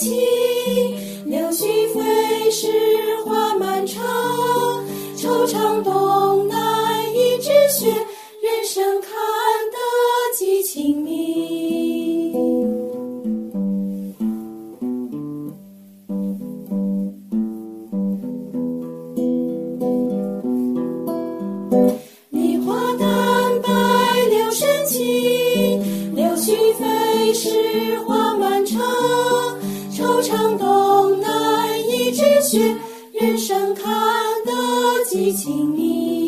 青，柳絮飞时花满城，惆怅东南一枝雪，人生看得几清明。是。东南一枝雪，人生看得极清明。